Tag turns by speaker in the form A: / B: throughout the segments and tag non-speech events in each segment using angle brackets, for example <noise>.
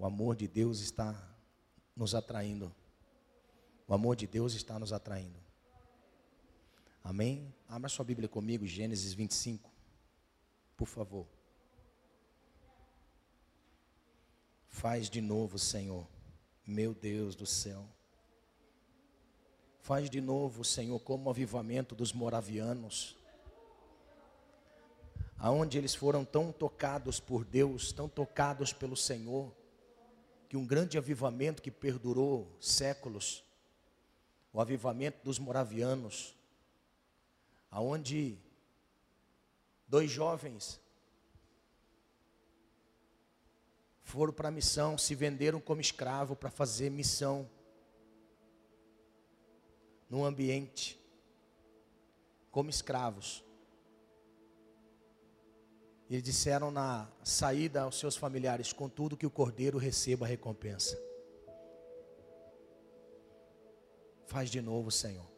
A: O amor de Deus está nos atraindo. O amor de Deus está nos atraindo. Amém? Abra sua Bíblia comigo, Gênesis 25. Por favor. Faz de novo, Senhor. Meu Deus do céu. Faz de novo, Senhor, como o avivamento dos moravianos. Aonde eles foram tão tocados por Deus, tão tocados pelo Senhor, que um grande avivamento que perdurou séculos, o avivamento dos moravianos, aonde dois jovens foram para a missão, se venderam como escravo para fazer missão num ambiente como escravos. Eles disseram na saída aos seus familiares: contudo, que o cordeiro receba a recompensa. Faz de novo, Senhor.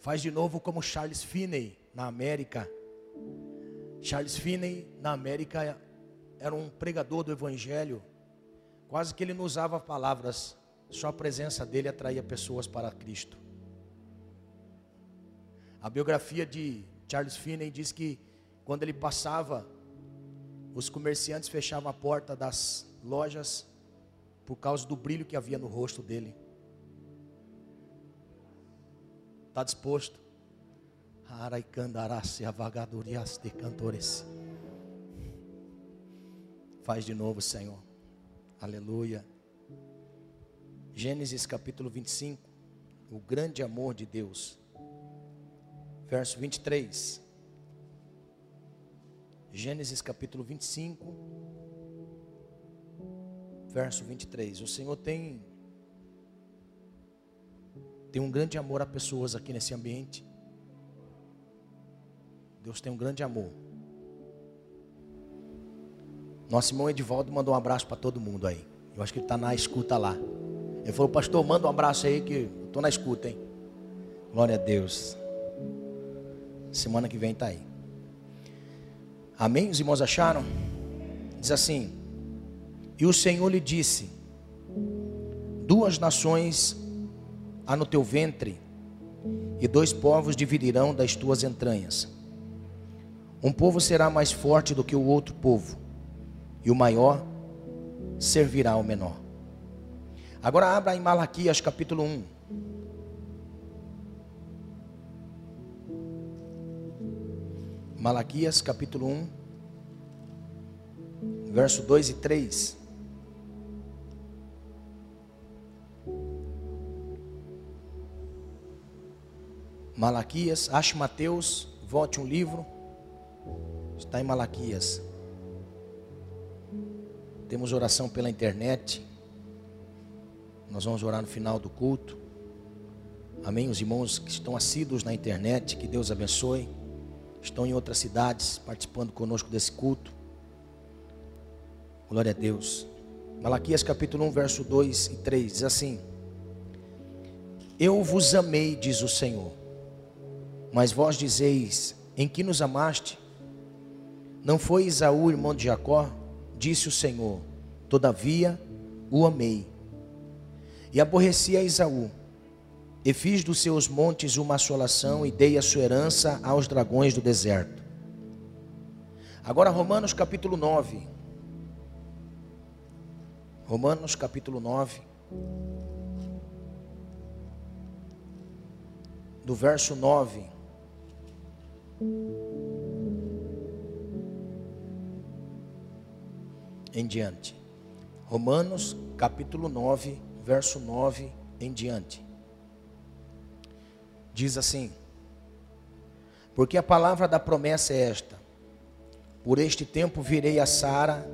A: Faz de novo como Charles Finney na América. Charles Finney na América era um pregador do evangelho. Quase que ele não usava palavras, só a presença dele atraía pessoas para Cristo. A biografia de Charles Finney diz que quando ele passava, os comerciantes fechavam a porta das lojas por causa do brilho que havia no rosto dele. Está disposto? de cantores. Faz de novo, Senhor. Aleluia. Gênesis capítulo 25. O grande amor de Deus. Verso 23. Gênesis capítulo 25, verso 23. O Senhor tem tem um grande amor a pessoas aqui nesse ambiente. Deus tem um grande amor. Nosso irmão Edivaldo mandou um abraço para todo mundo aí. Eu acho que ele está na escuta lá. Ele falou, pastor, manda um abraço aí que estou na escuta, hein? Glória a Deus. Semana que vem está aí. Amém? Os irmãos acharam? Diz assim: E o Senhor lhe disse: Duas nações há no teu ventre, e dois povos dividirão das tuas entranhas. Um povo será mais forte do que o outro povo, e o maior servirá ao menor. Agora abra em Malaquias capítulo 1. Malaquias capítulo 1, verso 2 e 3. Malaquias, ache Mateus, volte um livro. Está em Malaquias. Temos oração pela internet. Nós vamos orar no final do culto. Amém. Os irmãos que estão assíduos na internet, que Deus abençoe estão em outras cidades participando conosco desse culto. Glória a Deus. Malaquias capítulo 1, verso 2 e 3 diz assim: Eu vos amei, diz o Senhor, mas vós dizeis: Em que nos amaste? Não foi Isaú, irmão de Jacó? Disse o Senhor: Todavia o amei. E aborreci a Isaú e fiz dos seus montes uma assolação e dei a sua herança aos dragões do deserto. Agora, Romanos capítulo 9. Romanos capítulo 9. Do verso 9. Em diante. Romanos capítulo 9, verso 9 em diante diz assim: Porque a palavra da promessa é esta: Por este tempo virei a Sara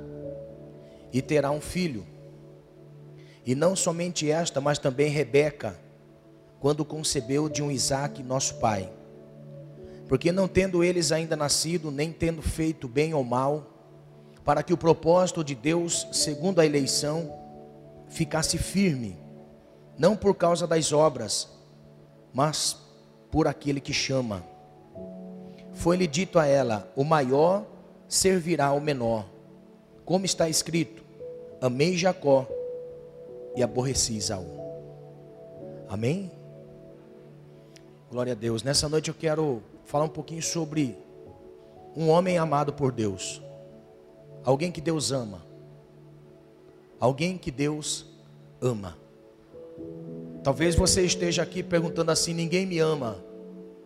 A: e terá um filho. E não somente esta, mas também Rebeca, quando concebeu de um Isaque, nosso pai. Porque não tendo eles ainda nascido, nem tendo feito bem ou mal, para que o propósito de Deus, segundo a eleição, ficasse firme, não por causa das obras, mas por aquele que chama. Foi-lhe dito a ela: O maior servirá ao menor. Como está escrito: amei Jacó e aborreci Isaú. Amém? Glória a Deus. Nessa noite eu quero falar um pouquinho sobre um homem amado por Deus. Alguém que Deus ama. Alguém que Deus ama. Talvez você esteja aqui perguntando assim: ninguém me ama,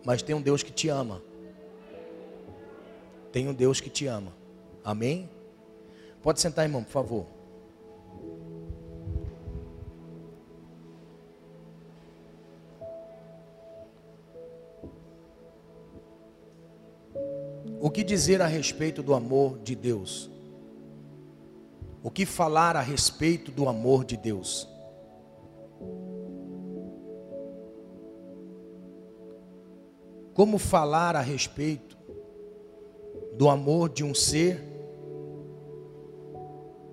A: mas tem um Deus que te ama. Tem um Deus que te ama. Amém? Pode sentar, irmão, por favor. O que dizer a respeito do amor de Deus? O que falar a respeito do amor de Deus? Como falar a respeito do amor de um ser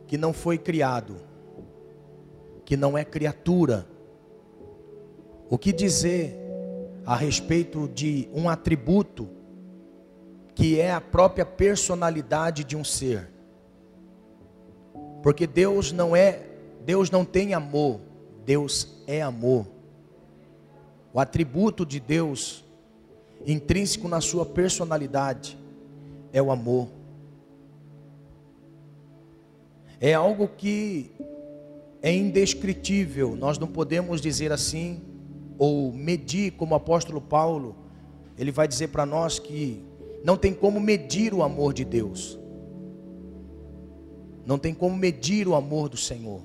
A: que não foi criado, que não é criatura? O que dizer a respeito de um atributo que é a própria personalidade de um ser. Porque Deus não é, Deus não tem amor, Deus é amor. O atributo de Deus, intrínseco na sua personalidade, é o amor. É algo que é indescritível, nós não podemos dizer assim, ou medir, como o apóstolo Paulo, ele vai dizer para nós que não tem como medir o amor de Deus. Não tem como medir o amor do Senhor.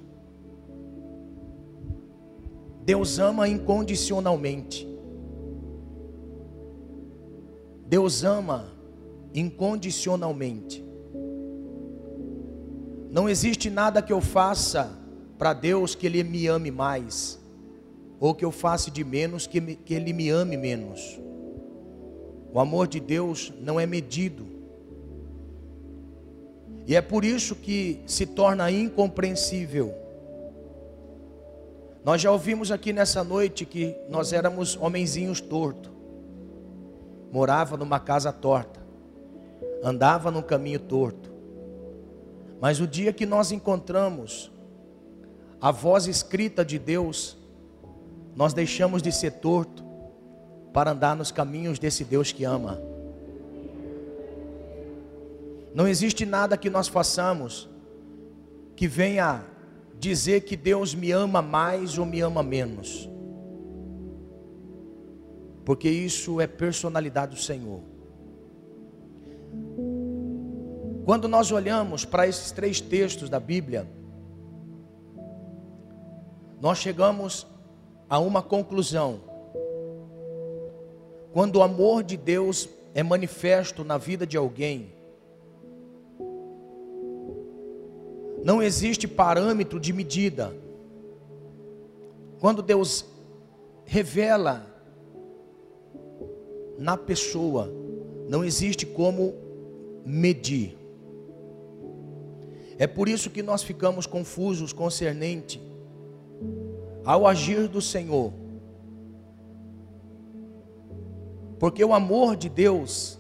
A: Deus ama incondicionalmente. Deus ama incondicionalmente. Não existe nada que eu faça para Deus que Ele me ame mais, ou que eu faça de menos que, me, que Ele me ame menos. O amor de Deus não é medido. E é por isso que se torna incompreensível. Nós já ouvimos aqui nessa noite que nós éramos homenzinhos tortos. Morava numa casa torta. Andava num caminho torto. Mas o dia que nós encontramos a voz escrita de Deus, nós deixamos de ser torto para andar nos caminhos desse Deus que ama. Não existe nada que nós façamos que venha dizer que Deus me ama mais ou me ama menos. Porque isso é personalidade do Senhor. Quando nós olhamos para esses três textos da Bíblia, nós chegamos a uma conclusão quando o amor de Deus é manifesto na vida de alguém, não existe parâmetro de medida. Quando Deus revela na pessoa, não existe como medir. É por isso que nós ficamos confusos concernente ao agir do Senhor. Porque o amor de Deus,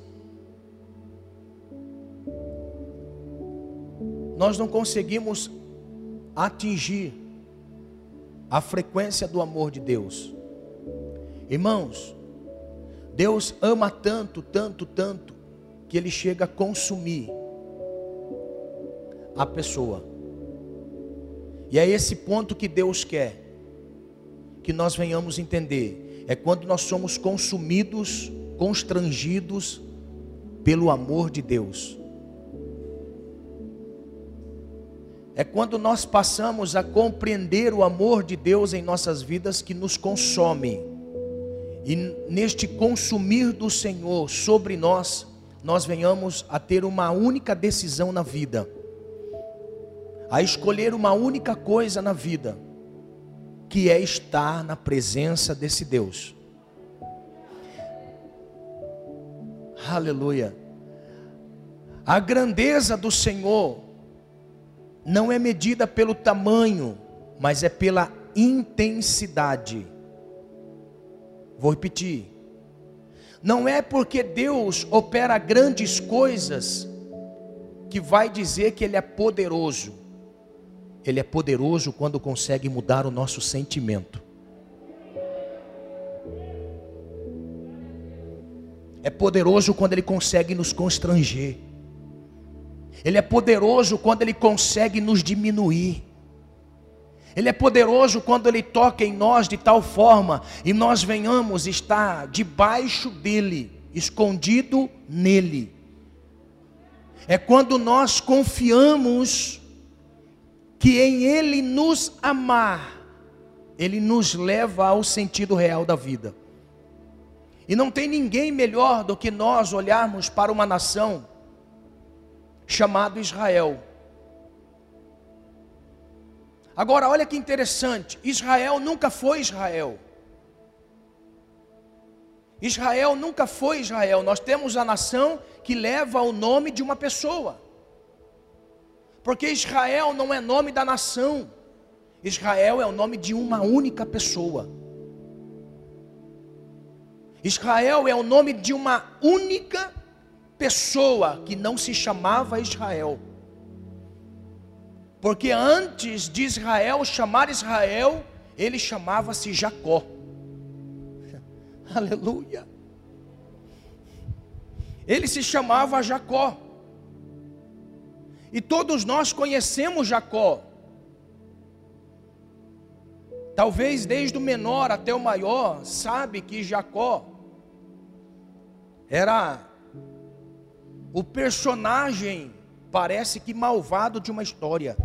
A: nós não conseguimos atingir a frequência do amor de Deus. Irmãos, Deus ama tanto, tanto, tanto, que Ele chega a consumir a pessoa. E é esse ponto que Deus quer que nós venhamos entender é quando nós somos consumidos, constrangidos pelo amor de Deus. É quando nós passamos a compreender o amor de Deus em nossas vidas que nos consome. E neste consumir do Senhor sobre nós, nós venhamos a ter uma única decisão na vida, a escolher uma única coisa na vida que é estar na presença desse Deus. Aleluia. A grandeza do Senhor não é medida pelo tamanho, mas é pela intensidade. Vou repetir. Não é porque Deus opera grandes coisas que vai dizer que Ele é poderoso. Ele é poderoso quando consegue mudar o nosso sentimento. É poderoso quando Ele consegue nos constranger. Ele é poderoso quando Ele consegue nos diminuir. Ele é poderoso quando Ele toca em nós de tal forma e nós venhamos estar debaixo dEle, escondido nele. É quando nós confiamos que em Ele nos amar, Ele nos leva ao sentido real da vida. E não tem ninguém melhor do que nós olharmos para uma nação chamada Israel. Agora, olha que interessante: Israel nunca foi Israel. Israel nunca foi Israel. Nós temos a nação que leva o nome de uma pessoa. Porque Israel não é nome da nação. Israel é o nome de uma única pessoa. Israel é o nome de uma única pessoa que não se chamava Israel. Porque antes de Israel chamar Israel, ele chamava-se Jacó. <laughs> Aleluia. Ele se chamava Jacó. E todos nós conhecemos Jacó. Talvez desde o menor até o maior, sabe que Jacó era o personagem, parece que malvado de uma história.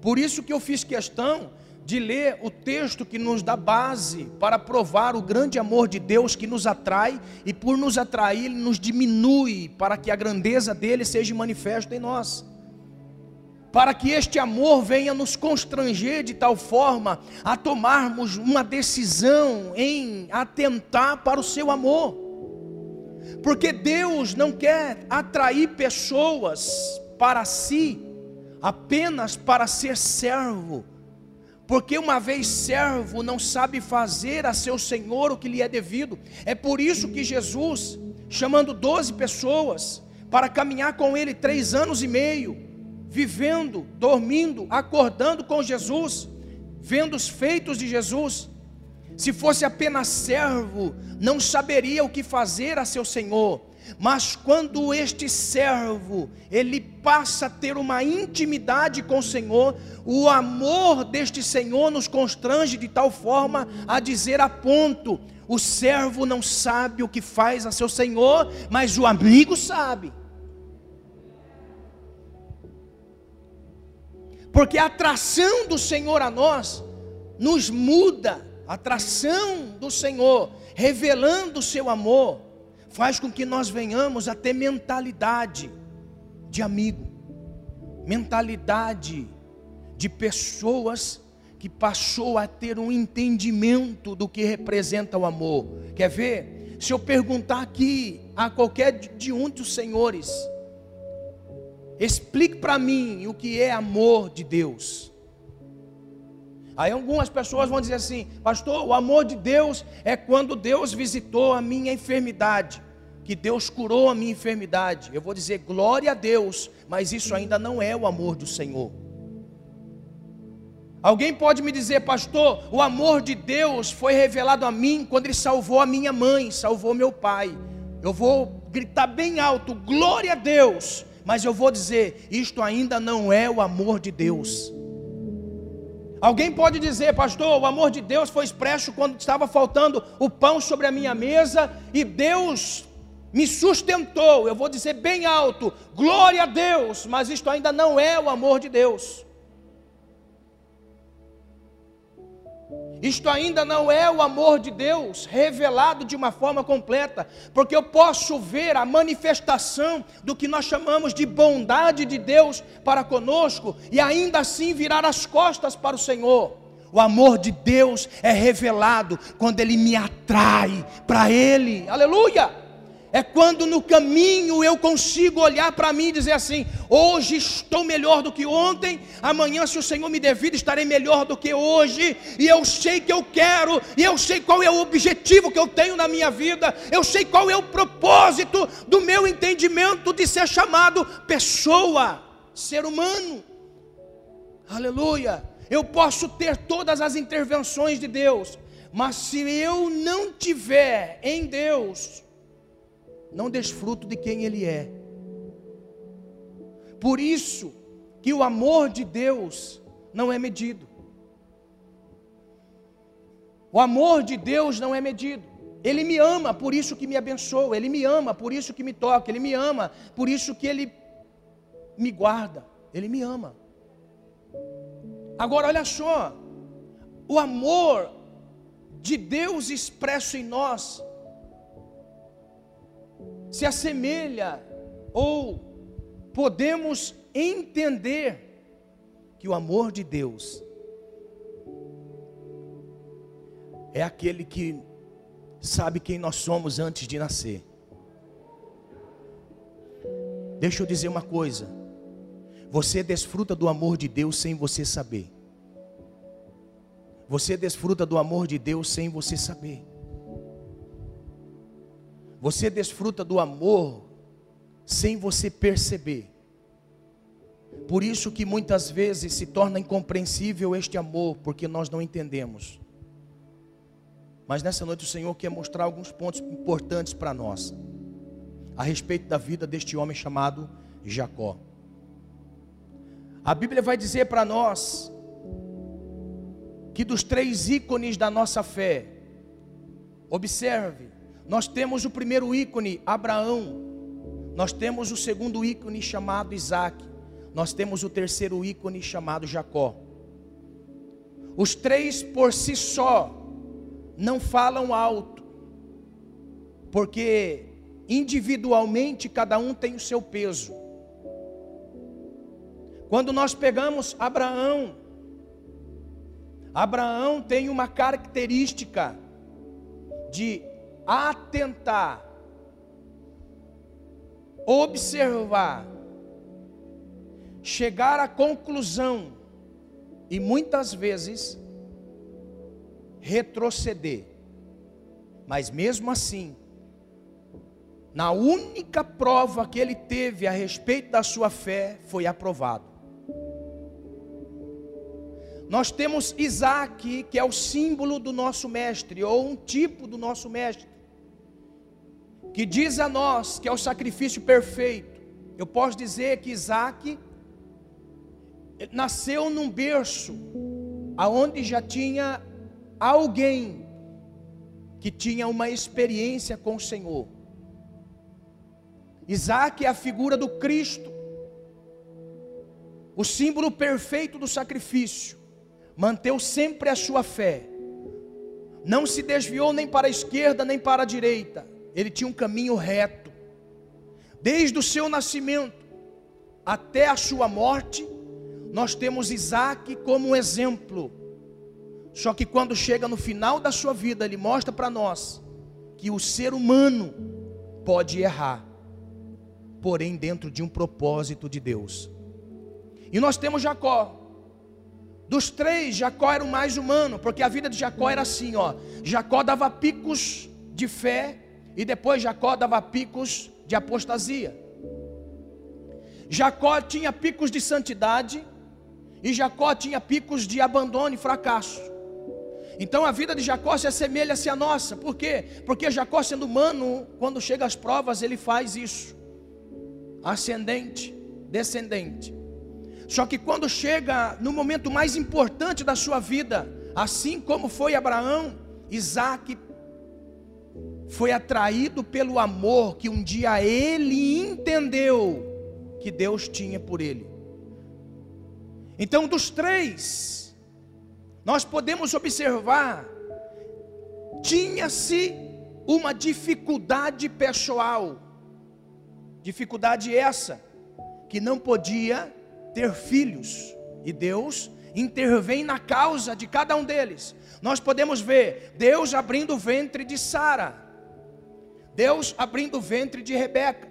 A: Por isso que eu fiz questão de ler o texto que nos dá base para provar o grande amor de Deus que nos atrai e por nos atrair, ele nos diminui para que a grandeza dele seja manifesta em nós para que este amor venha nos constranger de tal forma a tomarmos uma decisão em atentar para o seu amor. Porque Deus não quer atrair pessoas para si apenas para ser servo. Porque uma vez servo não sabe fazer a seu Senhor o que lhe é devido. É por isso que Jesus, chamando doze pessoas para caminhar com ele três anos e meio, vivendo, dormindo, acordando com Jesus, vendo os feitos de Jesus. Se fosse apenas servo, não saberia o que fazer a seu senhor. Mas quando este servo, ele passa a ter uma intimidade com o Senhor, o amor deste Senhor nos constrange de tal forma a dizer a ponto: o servo não sabe o que faz a seu Senhor, mas o amigo sabe. Porque a atração do Senhor a nós nos muda, atração do Senhor, revelando o seu amor, faz com que nós venhamos a ter mentalidade de amigo, mentalidade de pessoas que passou a ter um entendimento do que representa o amor. Quer ver? Se eu perguntar aqui a qualquer de um dos senhores, Explique para mim o que é amor de Deus. Aí algumas pessoas vão dizer assim, pastor, o amor de Deus é quando Deus visitou a minha enfermidade, que Deus curou a minha enfermidade. Eu vou dizer glória a Deus, mas isso ainda não é o amor do Senhor. Alguém pode me dizer, pastor, o amor de Deus foi revelado a mim quando Ele salvou a minha mãe, salvou meu pai. Eu vou gritar bem alto, glória a Deus, mas eu vou dizer: isto ainda não é o amor de Deus. Alguém pode dizer, pastor, o amor de Deus foi expresso quando estava faltando o pão sobre a minha mesa e Deus me sustentou. Eu vou dizer bem alto: glória a Deus, mas isto ainda não é o amor de Deus. Isto ainda não é o amor de Deus revelado de uma forma completa, porque eu posso ver a manifestação do que nós chamamos de bondade de Deus para conosco e ainda assim virar as costas para o Senhor. O amor de Deus é revelado quando Ele me atrai para Ele, aleluia! É quando no caminho eu consigo olhar para mim e dizer assim: hoje estou melhor do que ontem, amanhã, se o Senhor me der vida, estarei melhor do que hoje, e eu sei que eu quero, e eu sei qual é o objetivo que eu tenho na minha vida, eu sei qual é o propósito do meu entendimento de ser chamado pessoa ser humano. Aleluia. Eu posso ter todas as intervenções de Deus, mas se eu não tiver em Deus, não desfruto de quem Ele é. Por isso que o amor de Deus não é medido. O amor de Deus não é medido. Ele me ama, por isso que me abençoa. Ele me ama, por isso que me toca. Ele me ama, por isso que Ele me guarda. Ele me ama. Agora, olha só. O amor de Deus expresso em nós se assemelha ou podemos entender que o amor de Deus é aquele que sabe quem nós somos antes de nascer. Deixa eu dizer uma coisa. Você desfruta do amor de Deus sem você saber. Você desfruta do amor de Deus sem você saber. Você desfruta do amor sem você perceber. Por isso que muitas vezes se torna incompreensível este amor, porque nós não entendemos. Mas nessa noite o Senhor quer mostrar alguns pontos importantes para nós a respeito da vida deste homem chamado Jacó. A Bíblia vai dizer para nós que dos três ícones da nossa fé, observe, nós temos o primeiro ícone, Abraão, nós temos o segundo ícone chamado Isaac, nós temos o terceiro ícone chamado Jacó. Os três por si só não falam alto, porque individualmente cada um tem o seu peso. Quando nós pegamos Abraão, Abraão tem uma característica de atentar, observar, chegar à conclusão e muitas vezes retroceder. Mas mesmo assim, na única prova que ele teve a respeito da sua fé, foi aprovado. Nós temos Isaac, que é o símbolo do nosso mestre, ou um tipo do nosso mestre, que diz a nós que é o sacrifício perfeito. Eu posso dizer que Isaac nasceu num berço, aonde já tinha alguém que tinha uma experiência com o Senhor. Isaac é a figura do Cristo, o símbolo perfeito do sacrifício manteve sempre a sua fé, não se desviou nem para a esquerda nem para a direita, ele tinha um caminho reto, desde o seu nascimento até a sua morte, nós temos Isaac como um exemplo. Só que quando chega no final da sua vida, ele mostra para nós que o ser humano pode errar, porém dentro de um propósito de Deus. E nós temos Jacó, dos três, Jacó era o mais humano, porque a vida de Jacó era assim, ó. Jacó dava picos de fé e depois Jacó dava picos de apostasia. Jacó tinha picos de santidade e Jacó tinha picos de abandono e fracasso. Então a vida de Jacó se assemelha-se à nossa. Por quê? Porque Jacó, sendo humano, quando chega às provas, ele faz isso. Ascendente, descendente. Só que quando chega no momento mais importante da sua vida, assim como foi Abraão, Isaac foi atraído pelo amor que um dia ele entendeu que Deus tinha por ele. Então, dos três, nós podemos observar, tinha-se uma dificuldade pessoal, dificuldade essa, que não podia ter filhos, e Deus intervém na causa de cada um deles. Nós podemos ver Deus abrindo o ventre de Sara, Deus abrindo o ventre de Rebeca,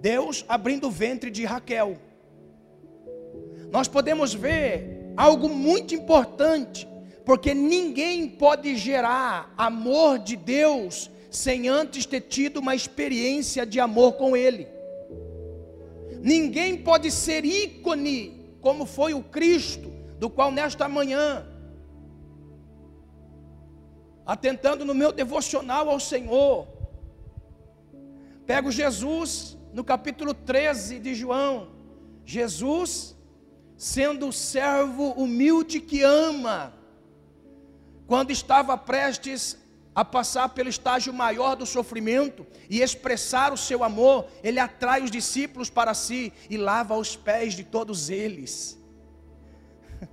A: Deus abrindo o ventre de Raquel. Nós podemos ver algo muito importante, porque ninguém pode gerar amor de Deus sem antes ter tido uma experiência de amor com Ele. Ninguém pode ser ícone como foi o Cristo, do qual nesta manhã, atentando no meu devocional ao Senhor, pego Jesus no capítulo 13 de João, Jesus sendo o servo humilde que ama, quando estava prestes a passar pelo estágio maior do sofrimento e expressar o seu amor, ele atrai os discípulos para si e lava os pés de todos eles. <laughs>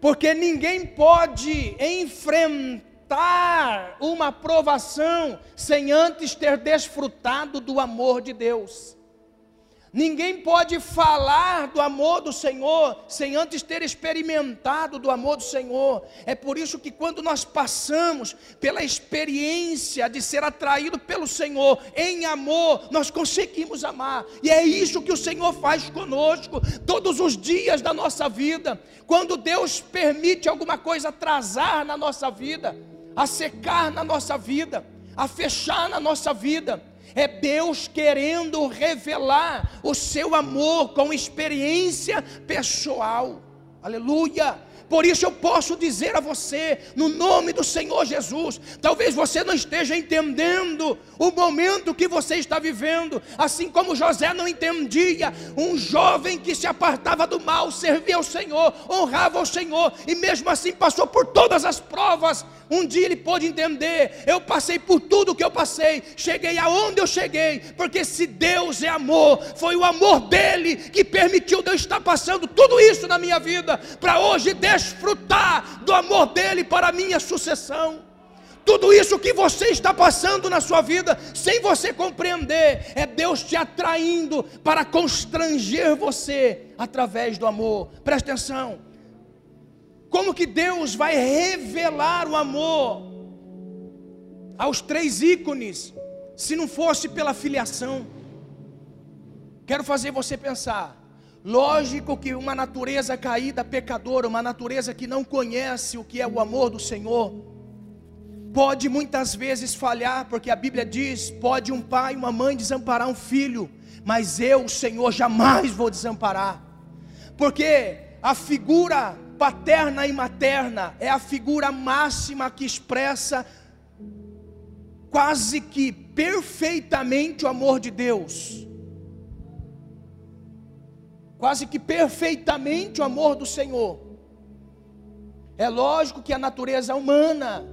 A: Porque ninguém pode enfrentar uma provação sem antes ter desfrutado do amor de Deus. Ninguém pode falar do amor do Senhor sem antes ter experimentado do amor do Senhor. É por isso que quando nós passamos pela experiência de ser atraído pelo Senhor em amor, nós conseguimos amar. E é isso que o Senhor faz conosco todos os dias da nossa vida. Quando Deus permite alguma coisa atrasar na nossa vida, a secar na nossa vida, a fechar na nossa vida, é Deus querendo revelar o seu amor com experiência pessoal. Aleluia. Por isso eu posso dizer a você, no nome do Senhor Jesus, talvez você não esteja entendendo o momento que você está vivendo, assim como José não entendia, um jovem que se apartava do mal, servia ao Senhor, honrava ao Senhor, e mesmo assim passou por todas as provas, um dia ele pôde entender: eu passei por tudo que eu passei, cheguei aonde eu cheguei, porque se Deus é amor, foi o amor dele que permitiu de eu estar passando tudo isso na minha vida, para hoje desfrutar do amor dele para a minha sucessão. Tudo isso que você está passando na sua vida, sem você compreender, é Deus te atraindo para constranger você através do amor. Presta atenção. Como que Deus vai revelar o amor aos três ícones, se não fosse pela filiação? Quero fazer você pensar. Lógico que uma natureza caída, pecadora, uma natureza que não conhece o que é o amor do Senhor, pode muitas vezes falhar, porque a Bíblia diz: pode um pai e uma mãe desamparar um filho, mas eu, o Senhor, jamais vou desamparar, porque a figura paterna e materna é a figura máxima que expressa quase que perfeitamente o amor de Deus. Quase que perfeitamente o amor do Senhor. É lógico que a natureza humana,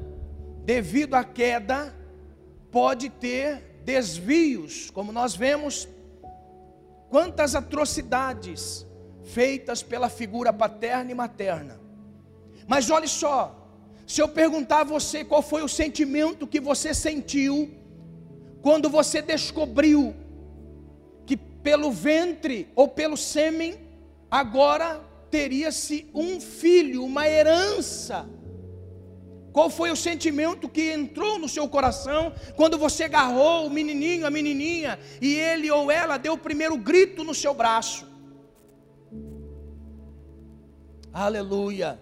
A: devido à queda, pode ter desvios, como nós vemos quantas atrocidades feitas pela figura paterna e materna. Mas olhe só, se eu perguntar a você qual foi o sentimento que você sentiu quando você descobriu pelo ventre ou pelo sêmen agora teria-se um filho, uma herança. Qual foi o sentimento que entrou no seu coração quando você agarrou o menininho, a menininha, e ele ou ela deu o primeiro grito no seu braço? Aleluia.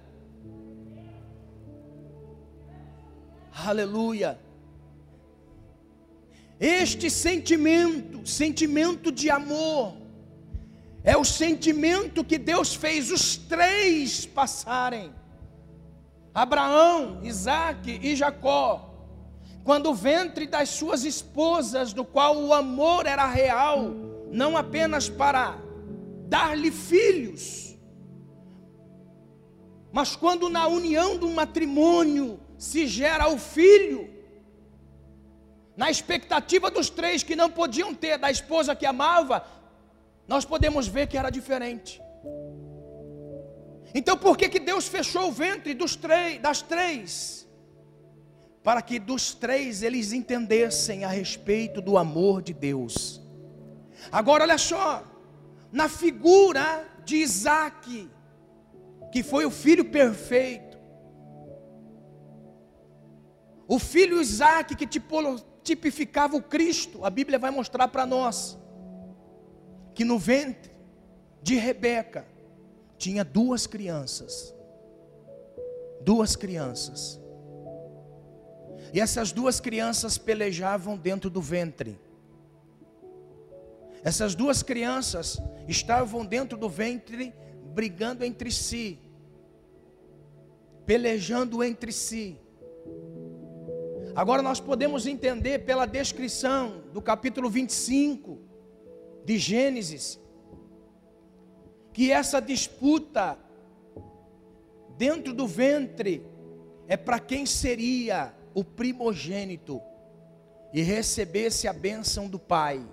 A: Aleluia. Este sentimento, sentimento de amor, é o sentimento que Deus fez os três passarem: Abraão, Isaac e Jacó. Quando o ventre das suas esposas, do qual o amor era real, não apenas para dar-lhe filhos, mas quando na união do matrimônio se gera o filho, na expectativa dos três que não podiam ter da esposa que amava, nós podemos ver que era diferente. Então por que, que Deus fechou o ventre dos três, das três? Para que dos três eles entendessem a respeito do amor de Deus. Agora olha só, na figura de Isaac, que foi o filho perfeito. O filho Isaac que tipificava o Cristo, a Bíblia vai mostrar para nós que no ventre de Rebeca tinha duas crianças. Duas crianças. E essas duas crianças pelejavam dentro do ventre. Essas duas crianças estavam dentro do ventre brigando entre si, pelejando entre si. Agora nós podemos entender pela descrição do capítulo 25 de Gênesis, que essa disputa dentro do ventre é para quem seria o primogênito e recebesse a bênção do pai.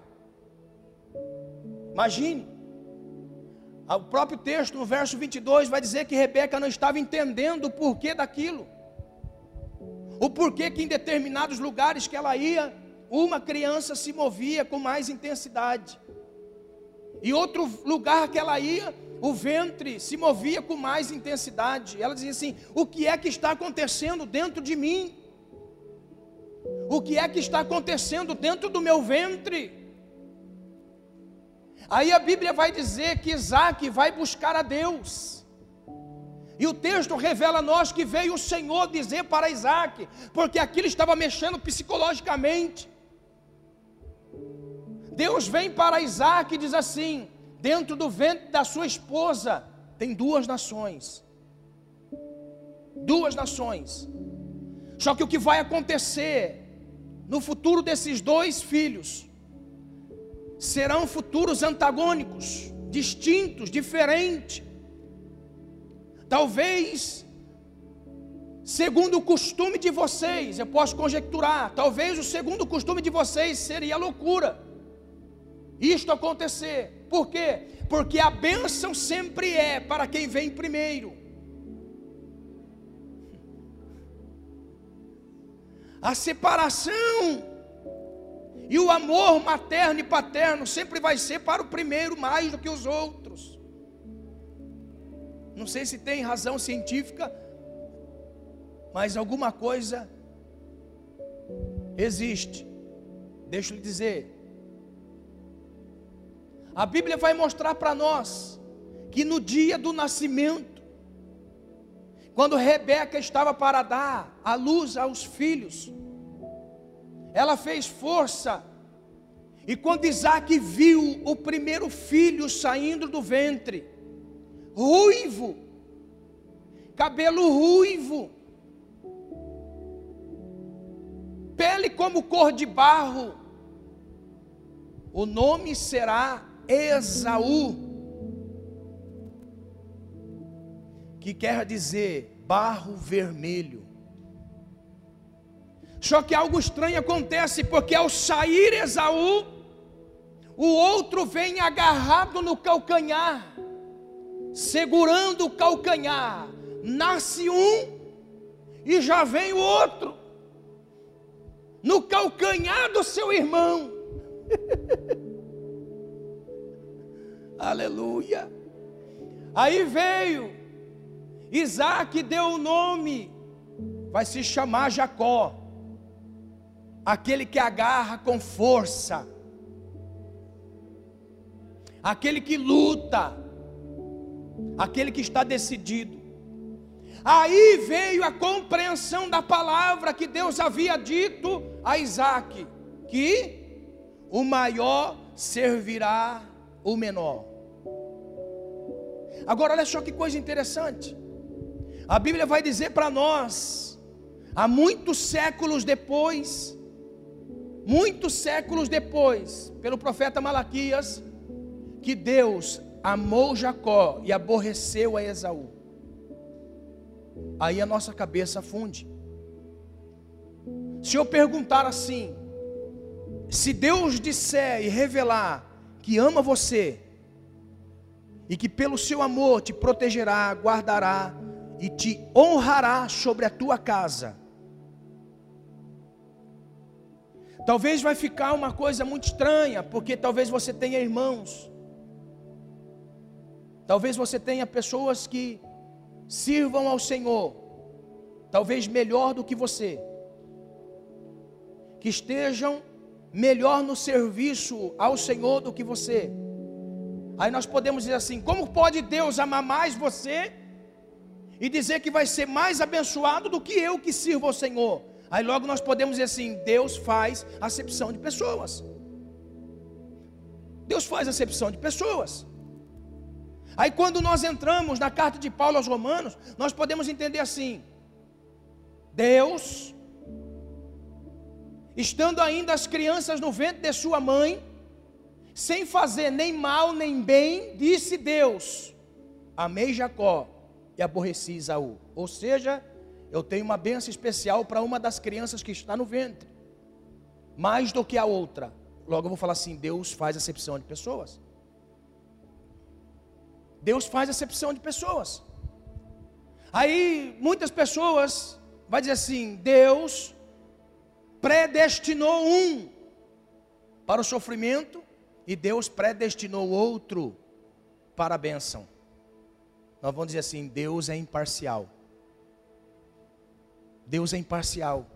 A: Imagine, o próprio texto, no verso 22, vai dizer que Rebeca não estava entendendo o porquê daquilo. O porquê que em determinados lugares que ela ia, uma criança se movia com mais intensidade. E outro lugar que ela ia, o ventre se movia com mais intensidade. Ela dizia assim: O que é que está acontecendo dentro de mim? O que é que está acontecendo dentro do meu ventre? Aí a Bíblia vai dizer que Isaac vai buscar a Deus. E o texto revela a nós que veio o Senhor dizer para Isaac, porque aquilo estava mexendo psicologicamente. Deus vem para Isaac e diz assim: dentro do ventre da sua esposa tem duas nações. Duas nações. Só que o que vai acontecer no futuro desses dois filhos serão futuros antagônicos, distintos, diferentes. Talvez, segundo o costume de vocês, eu posso conjecturar, talvez o segundo costume de vocês seria loucura. Isto acontecer. Por quê? Porque a bênção sempre é para quem vem primeiro. A separação e o amor materno e paterno sempre vai ser para o primeiro mais do que os outros. Não sei se tem razão científica, mas alguma coisa existe. Deixa eu lhe dizer. A Bíblia vai mostrar para nós que no dia do nascimento, quando Rebeca estava para dar a luz aos filhos, ela fez força. E quando Isaac viu o primeiro filho saindo do ventre, ruivo, cabelo ruivo, pele como cor de barro, o nome será Esaú, que quer dizer barro vermelho. Só que algo estranho acontece, porque ao sair Esaú, o outro vem agarrado no calcanhar, segurando o calcanhar. Nasce um e já vem o outro, no calcanhar do seu irmão. <laughs> Aleluia. Aí veio, Isaac deu o nome, vai se chamar Jacó aquele que agarra com força, aquele que luta, aquele que está decidido. Aí veio a compreensão da palavra que Deus havia dito a Isaac: que o maior servirá o menor. Agora, olha só que coisa interessante. A Bíblia vai dizer para nós, há muitos séculos depois, muitos séculos depois, pelo profeta Malaquias, que Deus amou Jacó e aborreceu a Esaú. Aí a nossa cabeça funde. Se eu perguntar assim, se Deus disser e revelar que ama você, e que pelo seu amor te protegerá, guardará e te honrará sobre a tua casa, Talvez vai ficar uma coisa muito estranha, porque talvez você tenha irmãos. Talvez você tenha pessoas que sirvam ao Senhor, talvez melhor do que você. Que estejam melhor no serviço ao Senhor do que você. Aí nós podemos dizer assim: como pode Deus amar mais você e dizer que vai ser mais abençoado do que eu que sirvo ao Senhor? Aí logo nós podemos dizer assim: Deus faz acepção de pessoas. Deus faz acepção de pessoas. Aí quando nós entramos na carta de Paulo aos Romanos, nós podemos entender assim: Deus, estando ainda as crianças no ventre de sua mãe, sem fazer nem mal nem bem, disse Deus: Amei Jacó e aborreci Isaú. Ou seja, eu tenho uma bênção especial para uma das crianças que está no ventre, mais do que a outra. Logo eu vou falar assim: Deus faz acepção de pessoas. Deus faz acepção de pessoas. Aí muitas pessoas vai dizer assim: Deus predestinou um para o sofrimento e Deus predestinou outro para a bênção. Nós vamos dizer assim: Deus é imparcial. Deus é imparcial.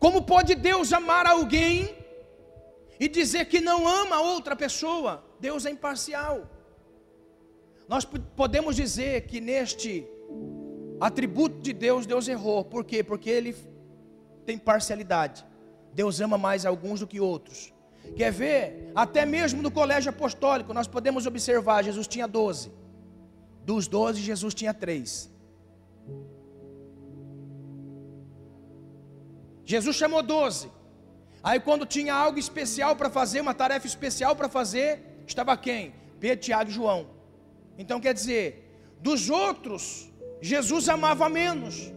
A: Como pode Deus amar alguém e dizer que não ama outra pessoa? Deus é imparcial. Nós podemos dizer que neste atributo de Deus, Deus errou. Por quê? Porque ele tem parcialidade. Deus ama mais alguns do que outros. Quer ver? Até mesmo no colégio apostólico, nós podemos observar: Jesus tinha doze. Dos doze, Jesus tinha três. Jesus chamou doze. Aí, quando tinha algo especial para fazer, uma tarefa especial para fazer, estava quem? Pedro, Tiago e João. Então, quer dizer, dos outros, Jesus amava menos.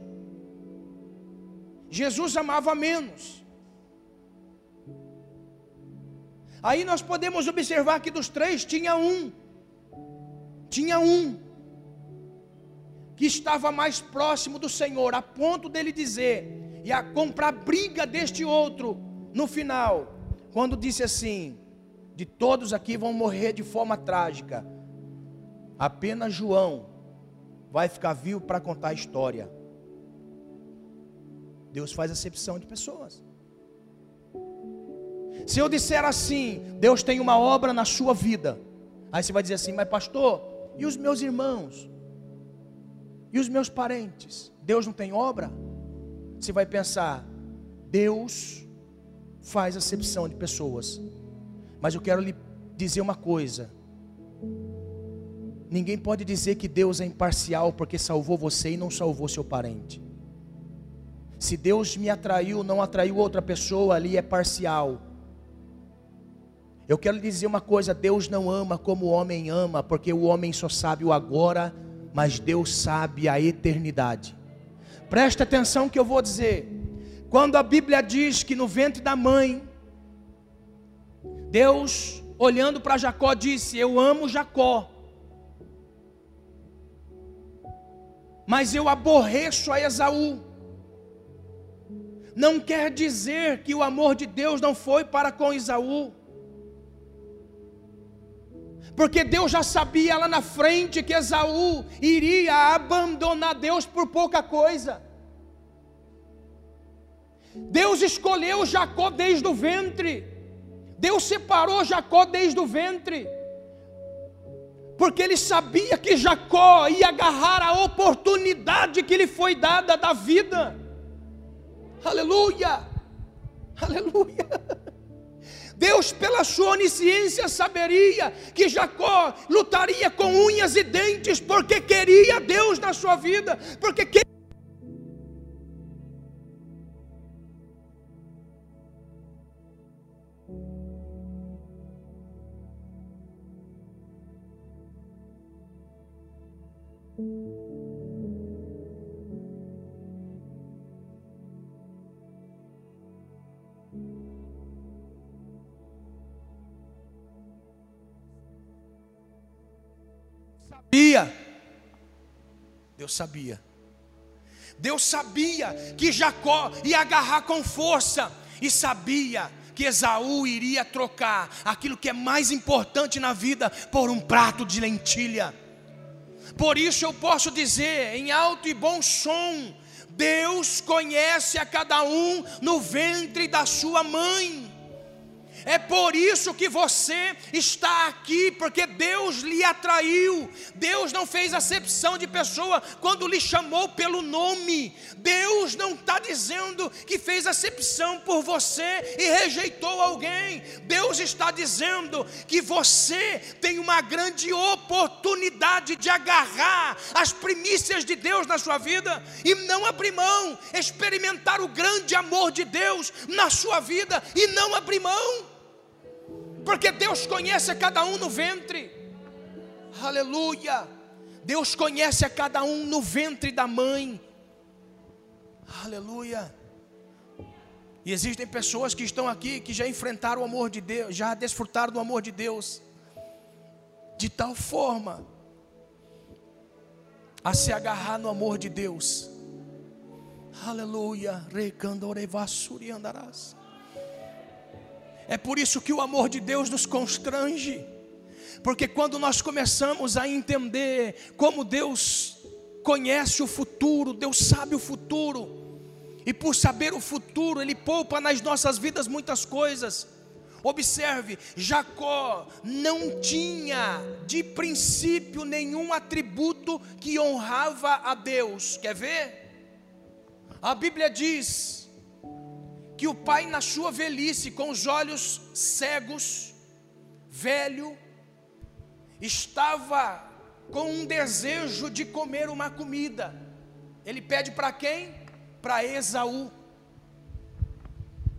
A: Jesus amava menos. Aí nós podemos observar que dos três tinha um, tinha um, que estava mais próximo do Senhor, a ponto dele dizer: e a comprar briga deste outro no final, quando disse assim: de todos aqui vão morrer de forma trágica, apenas João vai ficar vivo para contar a história. Deus faz acepção de pessoas. Se eu disser assim, Deus tem uma obra na sua vida, aí você vai dizer assim, mas pastor, e os meus irmãos? E os meus parentes? Deus não tem obra? você vai pensar: Deus faz acepção de pessoas. Mas eu quero lhe dizer uma coisa: ninguém pode dizer que Deus é imparcial porque salvou você e não salvou seu parente. Se Deus me atraiu, não atraiu outra pessoa, ali é parcial. Eu quero lhe dizer uma coisa: Deus não ama como o homem ama, porque o homem só sabe o agora, mas Deus sabe a eternidade. Presta atenção que eu vou dizer. Quando a Bíblia diz que no ventre da mãe, Deus, olhando para Jacó, disse: Eu amo Jacó, mas eu aborreço a Esaú. Não quer dizer que o amor de Deus não foi para com Esaú. Porque Deus já sabia lá na frente que Esaú iria abandonar Deus por pouca coisa. Deus escolheu Jacó desde o ventre. Deus separou Jacó desde o ventre. Porque ele sabia que Jacó ia agarrar a oportunidade que lhe foi dada da vida. Aleluia! Aleluia! Deus, pela sua onisciência, saberia que Jacó lutaria com unhas e dentes, porque queria Deus na sua vida, porque queria. Sabia. Deus sabia. Deus sabia que Jacó ia agarrar com força e sabia que Esaú iria trocar aquilo que é mais importante na vida por um prato de lentilha. Por isso eu posso dizer em alto e bom som: Deus conhece a cada um no ventre da sua mãe. É por isso que você está aqui, porque Deus lhe atraiu. Deus não fez acepção de pessoa quando lhe chamou pelo nome. Deus não está dizendo que fez acepção por você e rejeitou alguém. Deus está dizendo que você tem uma grande oportunidade de agarrar as primícias de Deus na sua vida e não abrir mão, experimentar o grande amor de Deus na sua vida e não abrir mão porque Deus conhece a cada um no ventre. Aleluia. Deus conhece a cada um no ventre da mãe. Aleluia. E existem pessoas que estão aqui que já enfrentaram o amor de Deus, já desfrutaram do amor de Deus, de tal forma a se agarrar no amor de Deus. Aleluia. Recandorevasuri andarás. É por isso que o amor de Deus nos constrange, porque quando nós começamos a entender como Deus conhece o futuro, Deus sabe o futuro, e por saber o futuro, Ele poupa nas nossas vidas muitas coisas. Observe, Jacó não tinha de princípio nenhum atributo que honrava a Deus. Quer ver? A Bíblia diz que o pai, na sua velhice, com os olhos cegos, velho, estava com um desejo de comer uma comida. Ele pede para quem? Para Esaú.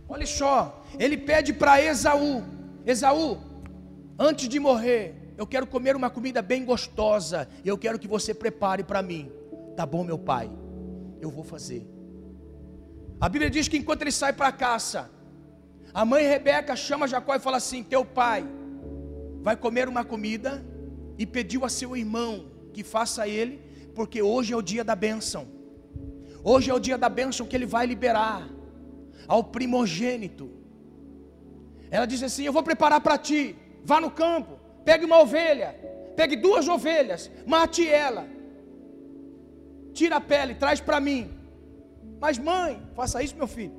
A: Olha só, ele pede para Esaú: Esaú, antes de morrer, eu quero comer uma comida bem gostosa, e eu quero que você prepare para mim. Tá bom, meu pai, eu vou fazer. A Bíblia diz que enquanto ele sai para a caça, a mãe Rebeca chama Jacó e fala assim: Teu pai vai comer uma comida e pediu a seu irmão que faça ele, porque hoje é o dia da bênção. Hoje é o dia da bênção que ele vai liberar ao primogênito. Ela diz assim: Eu vou preparar para ti. Vá no campo, pegue uma ovelha, pegue duas ovelhas, mate ela, tira a pele, traz para mim. Mas mãe, faça isso, meu filho.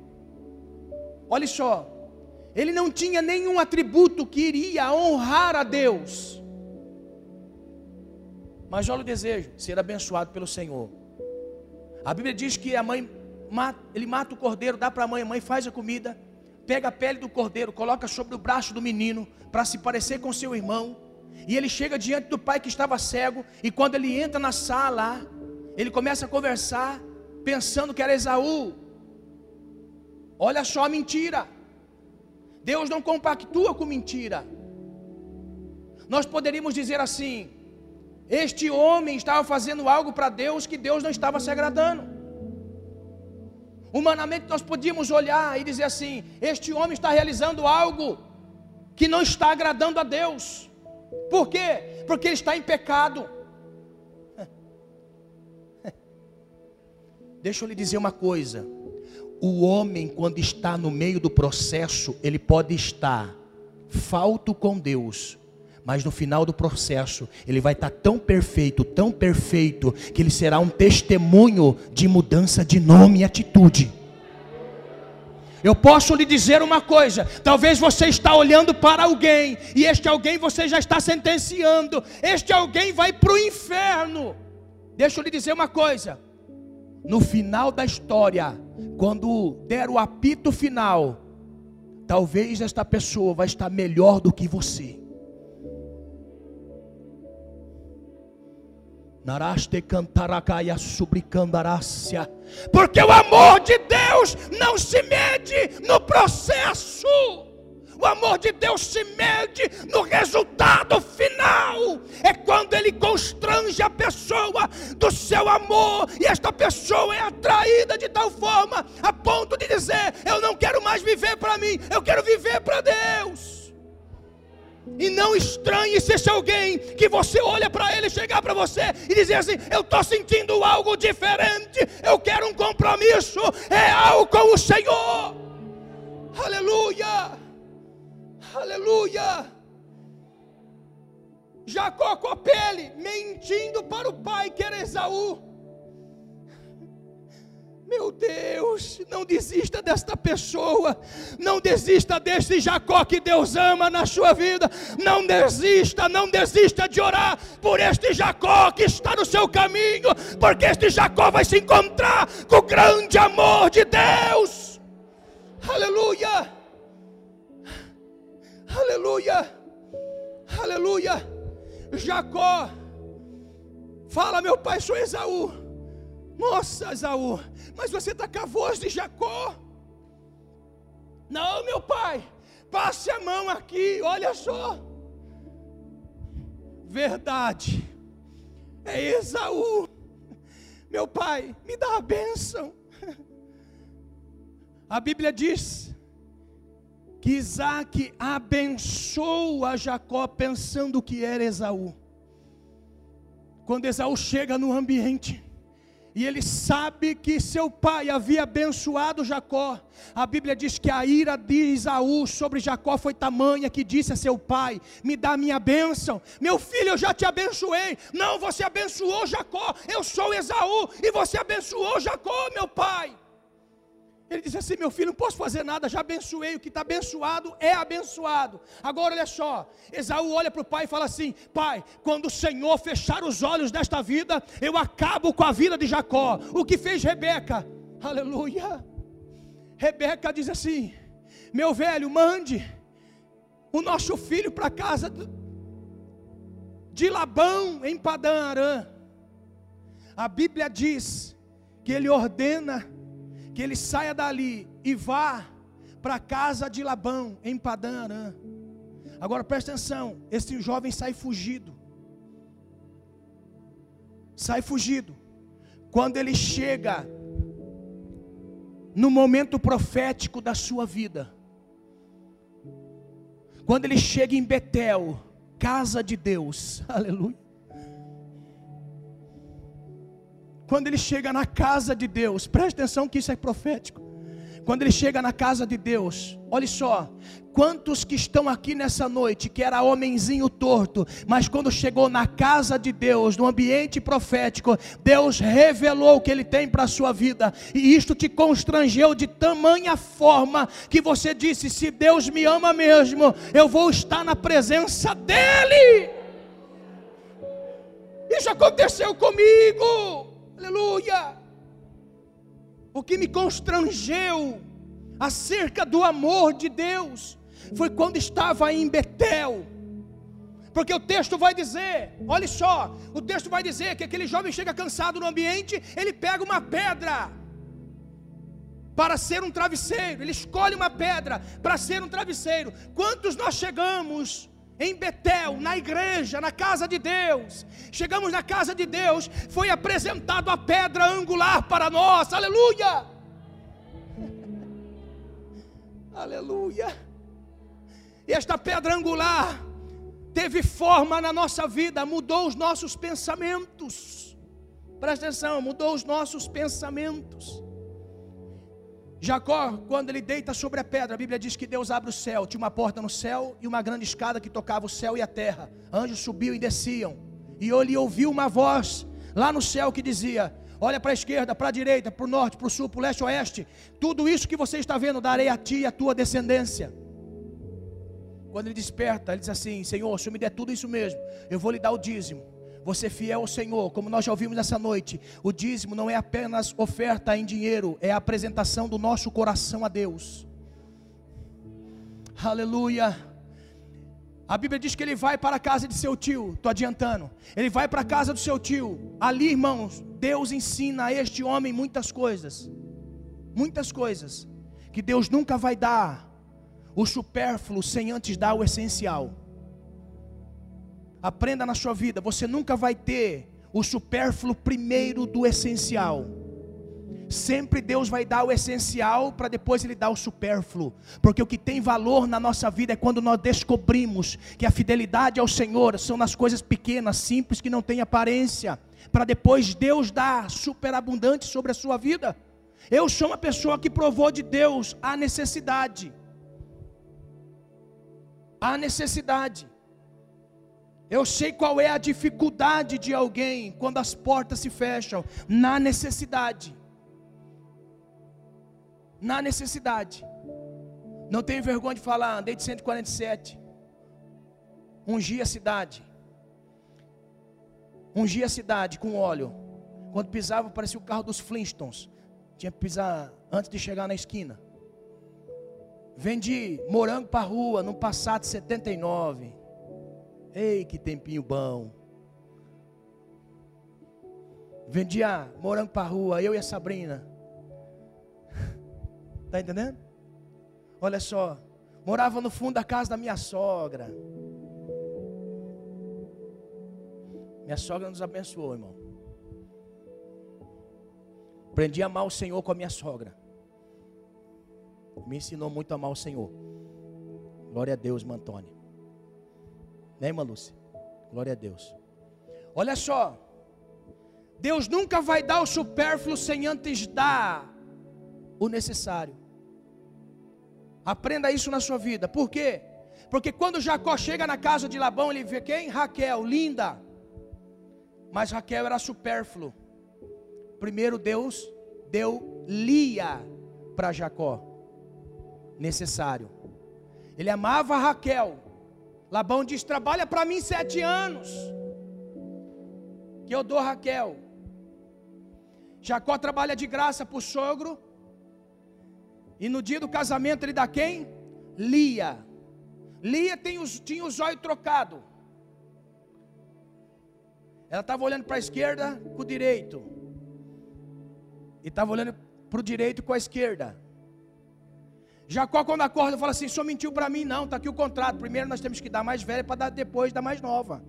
A: Olha só, ele não tinha nenhum atributo que iria honrar a Deus. Mas olha o desejo, ser abençoado pelo Senhor. A Bíblia diz que a mãe, ele mata o cordeiro, dá para a mãe, a mãe faz a comida, pega a pele do cordeiro, coloca sobre o braço do menino, para se parecer com seu irmão. E ele chega diante do pai que estava cego, e quando ele entra na sala, ele começa a conversar, pensando que era Esaú. Olha só a mentira. Deus não compactua com mentira. Nós poderíamos dizer assim: este homem estava fazendo algo para Deus que Deus não estava se agradando. Humanamente nós podíamos olhar e dizer assim: este homem está realizando algo que não está agradando a Deus. Por quê? Porque ele está em pecado. Deixa eu lhe dizer uma coisa. O homem, quando está no meio do processo, ele pode estar falto com Deus, mas no final do processo, ele vai estar tão perfeito, tão perfeito, que ele será um testemunho de mudança de nome e atitude. Eu posso lhe dizer uma coisa: talvez você está olhando para alguém, e este alguém você já está sentenciando, este alguém vai para o inferno. Deixa eu lhe dizer uma coisa: no final da história, quando der o apito final, talvez esta pessoa vai estar melhor do que você. Naraste cantaracaya subricandarácia. Porque o amor de Deus não se mede no processo. O amor de Deus se mede no resultado final. É quando ele constrange a pessoa do seu amor e esta pessoa é atraída de tal forma a ponto de dizer: Eu não quero mais viver para mim, eu quero viver para Deus. E não estranhe se esse alguém que você olha para ele chegar para você e dizer assim: Eu estou sentindo algo diferente, eu quero um compromisso real com o Senhor. Aleluia. Aleluia! Jacó com a pele, mentindo para o pai que era Esaú. Meu Deus, não desista desta pessoa, não desista deste Jacó que Deus ama na sua vida, não desista, não desista de orar por este Jacó que está no seu caminho, porque este Jacó vai se encontrar com o grande amor de Deus. Aleluia, aleluia, aleluia. Jacó, fala, meu pai, sou Esaú. Nossa, Esaú, mas você está com a voz de Jacó. Não, meu pai, passe a mão aqui, olha só. Verdade, é Esaú. Meu pai, me dá a bênção. A Bíblia diz que Isaac abençoa Jacó pensando que era Esaú. Quando Esaú chega no ambiente, e ele sabe que seu pai havia abençoado Jacó. A Bíblia diz que a ira de Isaú sobre Jacó foi tamanha que disse a seu pai: Me dá minha bênção, meu filho, eu já te abençoei. Não, você abençoou Jacó, eu sou Esaú, e você abençoou Jacó, meu pai. Ele disse assim: Meu filho, não posso fazer nada, já abençoei. O que está abençoado é abençoado. Agora olha só: Esaú olha para o pai e fala assim: Pai, quando o Senhor fechar os olhos desta vida, eu acabo com a vida de Jacó. O que fez Rebeca? Aleluia. Rebeca diz assim: Meu velho, mande o nosso filho para casa de Labão em Padã Arã. A Bíblia diz que ele ordena que ele saia dali e vá para a casa de Labão, em Padã Arã. Agora presta atenção: esse jovem sai fugido. Sai fugido. Quando ele chega no momento profético da sua vida, quando ele chega em Betel, casa de Deus, <laughs> aleluia. Quando ele chega na casa de Deus, preste atenção que isso é profético. Quando ele chega na casa de Deus, olhe só, quantos que estão aqui nessa noite, que era homenzinho torto, mas quando chegou na casa de Deus, no ambiente profético, Deus revelou o que ele tem para a sua vida, e isto te constrangeu de tamanha forma que você disse: se Deus me ama mesmo, eu vou estar na presença dEle. Isso aconteceu comigo. Aleluia! O que me constrangeu acerca do amor de Deus foi quando estava em Betel. Porque o texto vai dizer, olha só, o texto vai dizer que aquele jovem chega cansado no ambiente, ele pega uma pedra para ser um travesseiro, ele escolhe uma pedra para ser um travesseiro. Quantos nós chegamos em Betel, na igreja, na casa de Deus. Chegamos na casa de Deus, foi apresentado a pedra angular para nós. Aleluia! <laughs> Aleluia! E esta pedra angular teve forma na nossa vida, mudou os nossos pensamentos. Presta atenção, mudou os nossos pensamentos. Jacó, quando ele deita sobre a pedra, a Bíblia diz que Deus abre o céu, tinha uma porta no céu e uma grande escada que tocava o céu e a terra. Anjos subiam e desciam. E ele ouviu uma voz lá no céu que dizia: Olha para a esquerda, para a direita, para o norte, para o sul, para o leste, oeste. Tudo isso que você está vendo, darei a ti e a tua descendência. Quando ele desperta, ele diz assim: Senhor, se eu me der tudo isso mesmo, eu vou lhe dar o dízimo você fiel ao Senhor, como nós já ouvimos nessa noite, o dízimo não é apenas oferta em dinheiro, é a apresentação do nosso coração a Deus. Aleluia. A Bíblia diz que ele vai para a casa de seu tio, estou adiantando. Ele vai para a casa do seu tio. Ali, irmãos, Deus ensina a este homem muitas coisas. Muitas coisas. Que Deus nunca vai dar o supérfluo sem antes dar o essencial. Aprenda na sua vida, você nunca vai ter o supérfluo primeiro do essencial. Sempre Deus vai dar o essencial para depois Ele dar o supérfluo, porque o que tem valor na nossa vida é quando nós descobrimos que a fidelidade ao Senhor são nas coisas pequenas, simples, que não têm aparência, para depois Deus dar superabundante sobre a sua vida. Eu sou uma pessoa que provou de Deus a necessidade, a necessidade. Eu sei qual é a dificuldade de alguém quando as portas se fecham, na necessidade. na necessidade. Não tenho vergonha de falar, andei de 147. Ungi a cidade. Ungi a cidade com óleo. Quando pisava, parecia o carro dos Flintstones. Tinha que pisar antes de chegar na esquina. Vendi morango para rua no passado 79. Ei, que tempinho bom. Vendia morango para rua, eu e a Sabrina. Está <laughs> entendendo? Olha só, morava no fundo da casa da minha sogra. Minha sogra nos abençoou, irmão. Aprendi a amar o Senhor com a minha sogra. Me ensinou muito a amar o Senhor. Glória a Deus, irmã Antônia. Né, irmã Lúcia? Glória a Deus. Olha só. Deus nunca vai dar o supérfluo sem antes dar o necessário. Aprenda isso na sua vida. Por quê? Porque quando Jacó chega na casa de Labão, ele vê quem? Raquel, linda. Mas Raquel era supérfluo. Primeiro Deus deu Lia para Jacó. Necessário. Ele amava Raquel. Labão diz: Trabalha para mim sete anos. Que eu dou Raquel. Jacó trabalha de graça para o sogro. E no dia do casamento ele dá quem? Lia. Lia tem os, tinha os olhos trocados. Ela estava olhando para a esquerda com o direito. E estava olhando para o direito com a esquerda. Jacó, quando acorda, fala assim: só mentiu para mim, não, está aqui o contrato. Primeiro nós temos que dar mais velha para dar depois dar mais nova.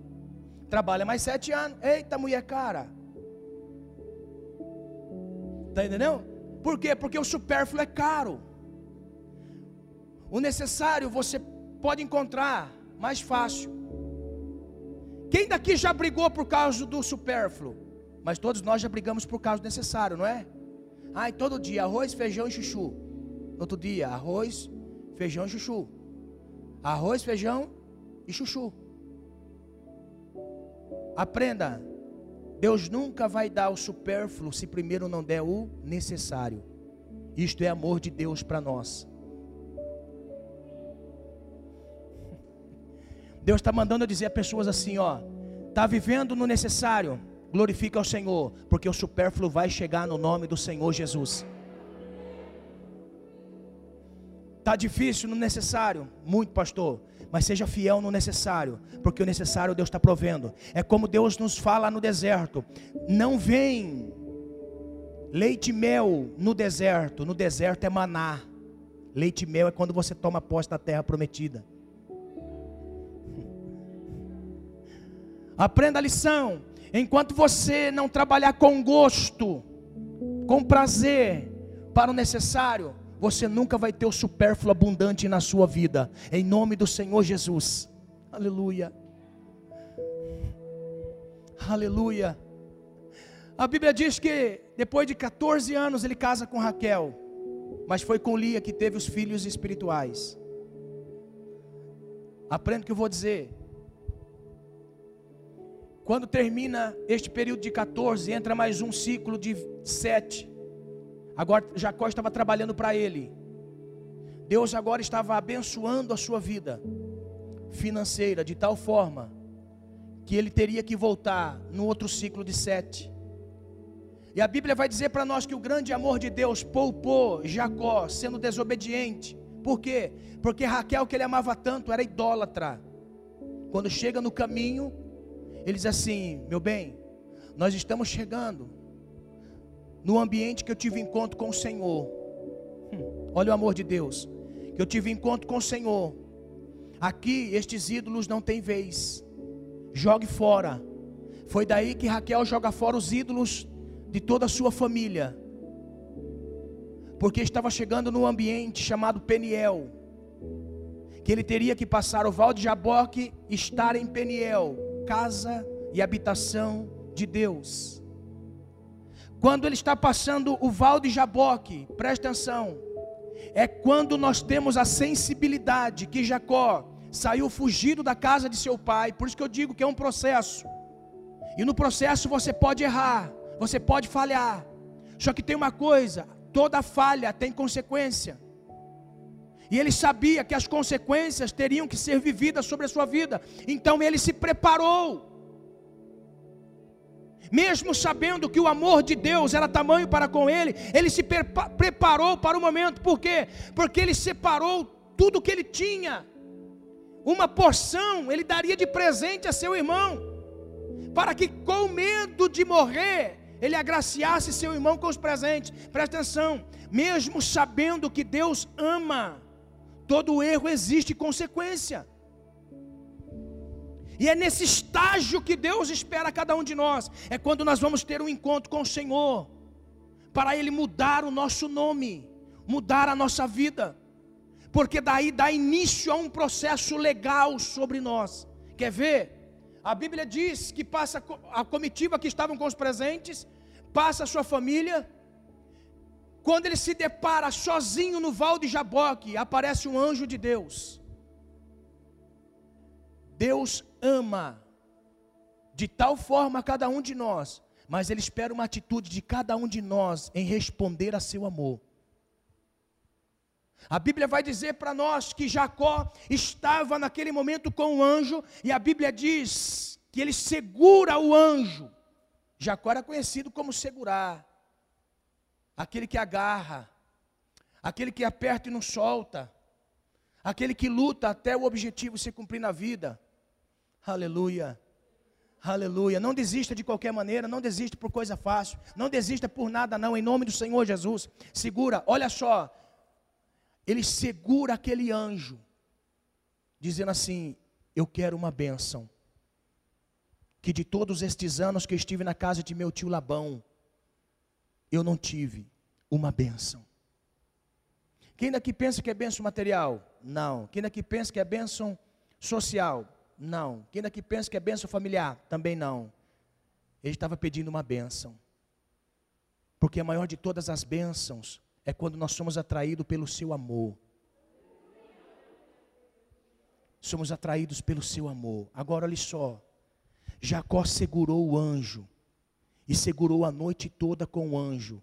A: Trabalha mais sete anos. Eita, mulher cara. Está entendendo? Por quê? Porque o supérfluo é caro. O necessário você pode encontrar mais fácil. Quem daqui já brigou por causa do supérfluo? Mas todos nós já brigamos por causa do necessário, não é? Ai, todo dia arroz, feijão e chuchu. Outro dia, arroz, feijão e chuchu. Arroz, feijão e chuchu. Aprenda, Deus nunca vai dar o supérfluo se primeiro não der o necessário. Isto é amor de Deus para nós. Deus está mandando eu dizer a pessoas assim, ó, tá vivendo no necessário, glorifica ao Senhor, porque o supérfluo vai chegar no nome do Senhor Jesus. Tá difícil no necessário, muito pastor mas seja fiel no necessário, porque o necessário Deus está provendo. É como Deus nos fala no deserto: não vem leite e mel no deserto, no deserto é maná. Leite e mel é quando você toma posse da terra prometida. Aprenda a lição. Enquanto você não trabalhar com gosto, com prazer, para o necessário, você nunca vai ter o supérfluo abundante na sua vida, em nome do Senhor Jesus. Aleluia. Aleluia. A Bíblia diz que depois de 14 anos ele casa com Raquel, mas foi com Lia que teve os filhos espirituais. Aprenda o que eu vou dizer. Quando termina este período de 14, entra mais um ciclo de 7. Agora Jacó estava trabalhando para ele. Deus agora estava abençoando a sua vida financeira de tal forma que ele teria que voltar no outro ciclo de sete. E a Bíblia vai dizer para nós que o grande amor de Deus poupou Jacó sendo desobediente. Por quê? Porque Raquel, que ele amava tanto, era idólatra. Quando chega no caminho, ele diz assim: Meu bem, nós estamos chegando no ambiente que eu tive encontro com o Senhor. Hum, olha o amor de Deus. Que eu tive encontro com o Senhor. Aqui estes ídolos não têm vez. Jogue fora. Foi daí que Raquel joga fora os ídolos de toda a sua família. Porque estava chegando num ambiente chamado Peniel. Que ele teria que passar o Val de Jaboque, estar em Peniel, casa e habitação de Deus. Quando ele está passando o val de Jaboque, presta atenção, é quando nós temos a sensibilidade que Jacó saiu fugido da casa de seu pai, por isso que eu digo que é um processo, e no processo você pode errar, você pode falhar, só que tem uma coisa, toda falha tem consequência. E ele sabia que as consequências teriam que ser vividas sobre a sua vida. Então ele se preparou. Mesmo sabendo que o amor de Deus era tamanho para com ele, ele se preparou para o momento. Por quê? Porque ele separou tudo que ele tinha. Uma porção ele daria de presente a seu irmão, para que com medo de morrer, ele agraciasse seu irmão com os presentes. Presta atenção, mesmo sabendo que Deus ama, todo erro existe consequência. E é nesse estágio que Deus espera cada um de nós. É quando nós vamos ter um encontro com o Senhor, para Ele mudar o nosso nome, mudar a nossa vida, porque daí dá início a um processo legal sobre nós. Quer ver? A Bíblia diz que passa a comitiva que estavam com os presentes, passa a sua família. Quando ele se depara sozinho no val de Jaboque, aparece um anjo de Deus. Deus ama de tal forma cada um de nós, mas Ele espera uma atitude de cada um de nós em responder a seu amor. A Bíblia vai dizer para nós que Jacó estava naquele momento com o anjo, e a Bíblia diz que ele segura o anjo. Jacó era conhecido como segurar, aquele que agarra, aquele que aperta e não solta, aquele que luta até o objetivo se cumprir na vida. Aleluia. Aleluia. Não desista de qualquer maneira, não desista por coisa fácil, não desista por nada não, em nome do Senhor Jesus. Segura, olha só. Ele segura aquele anjo, dizendo assim: Eu quero uma bênção. Que de todos estes anos que estive na casa de meu tio Labão, eu não tive uma bênção. Quem daqui pensa que é bênção material? Não. Quem daqui pensa que é bênção social? Não. Quem daqui pensa que é bênção familiar? Também não. Ele estava pedindo uma bênção. Porque a maior de todas as bênçãos é quando nós somos atraídos pelo seu amor. Somos atraídos pelo seu amor. Agora olhe só. Jacó segurou o anjo e segurou a noite toda com o anjo.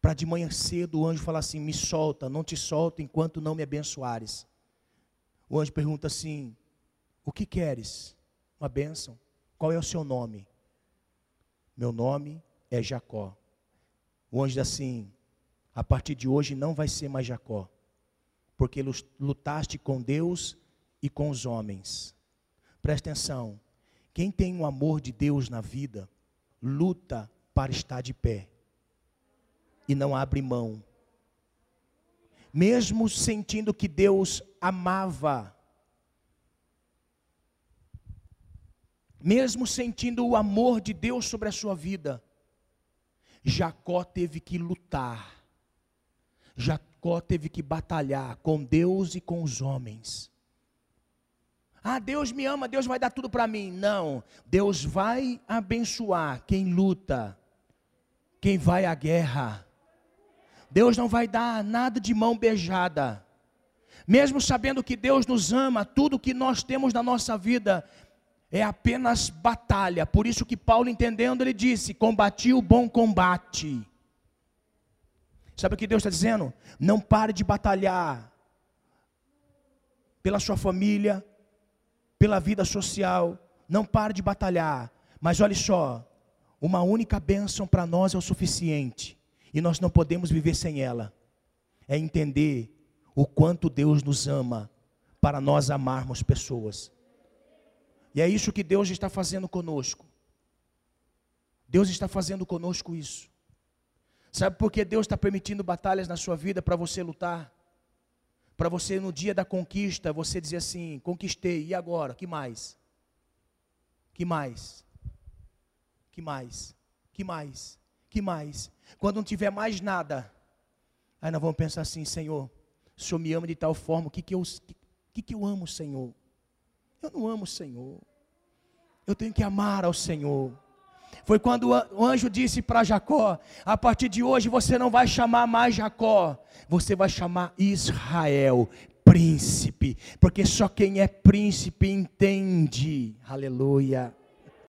A: Para de manhã cedo o anjo falar assim: Me solta, não te solto enquanto não me abençoares. O anjo pergunta assim: o que queres? Uma bênção. Qual é o seu nome? Meu nome é Jacó. O anjo diz assim: a partir de hoje não vai ser mais Jacó, porque lutaste com Deus e com os homens. Presta atenção: quem tem o amor de Deus na vida, luta para estar de pé e não abre mão. Mesmo sentindo que Deus amava mesmo sentindo o amor de Deus sobre a sua vida, Jacó teve que lutar, Jacó teve que batalhar com Deus e com os homens. Ah, Deus me ama, Deus vai dar tudo para mim. Não, Deus vai abençoar quem luta, quem vai à guerra. Deus não vai dar nada de mão beijada. Mesmo sabendo que Deus nos ama, tudo que nós temos na nossa vida é apenas batalha. Por isso que Paulo, entendendo, ele disse: combati o bom combate. Sabe o que Deus está dizendo? Não pare de batalhar pela sua família, pela vida social. Não pare de batalhar. Mas olhe só, uma única bênção para nós é o suficiente. E nós não podemos viver sem ela. É entender o quanto Deus nos ama para nós amarmos pessoas. E é isso que Deus está fazendo conosco. Deus está fazendo conosco isso. Sabe por que Deus está permitindo batalhas na sua vida para você lutar? Para você no dia da conquista, você dizer assim: conquistei, e agora? Que mais? Que mais? Que mais? Que mais? Que mais? Quando não tiver mais nada, aí nós vamos pensar assim: Senhor, o Senhor me ama de tal forma, o que, que, eu, que, que eu amo, Senhor? Eu não amo o Senhor. Eu tenho que amar ao Senhor. Foi quando o anjo disse para Jacó: a partir de hoje você não vai chamar mais Jacó, você vai chamar Israel, príncipe, porque só quem é príncipe entende. Aleluia.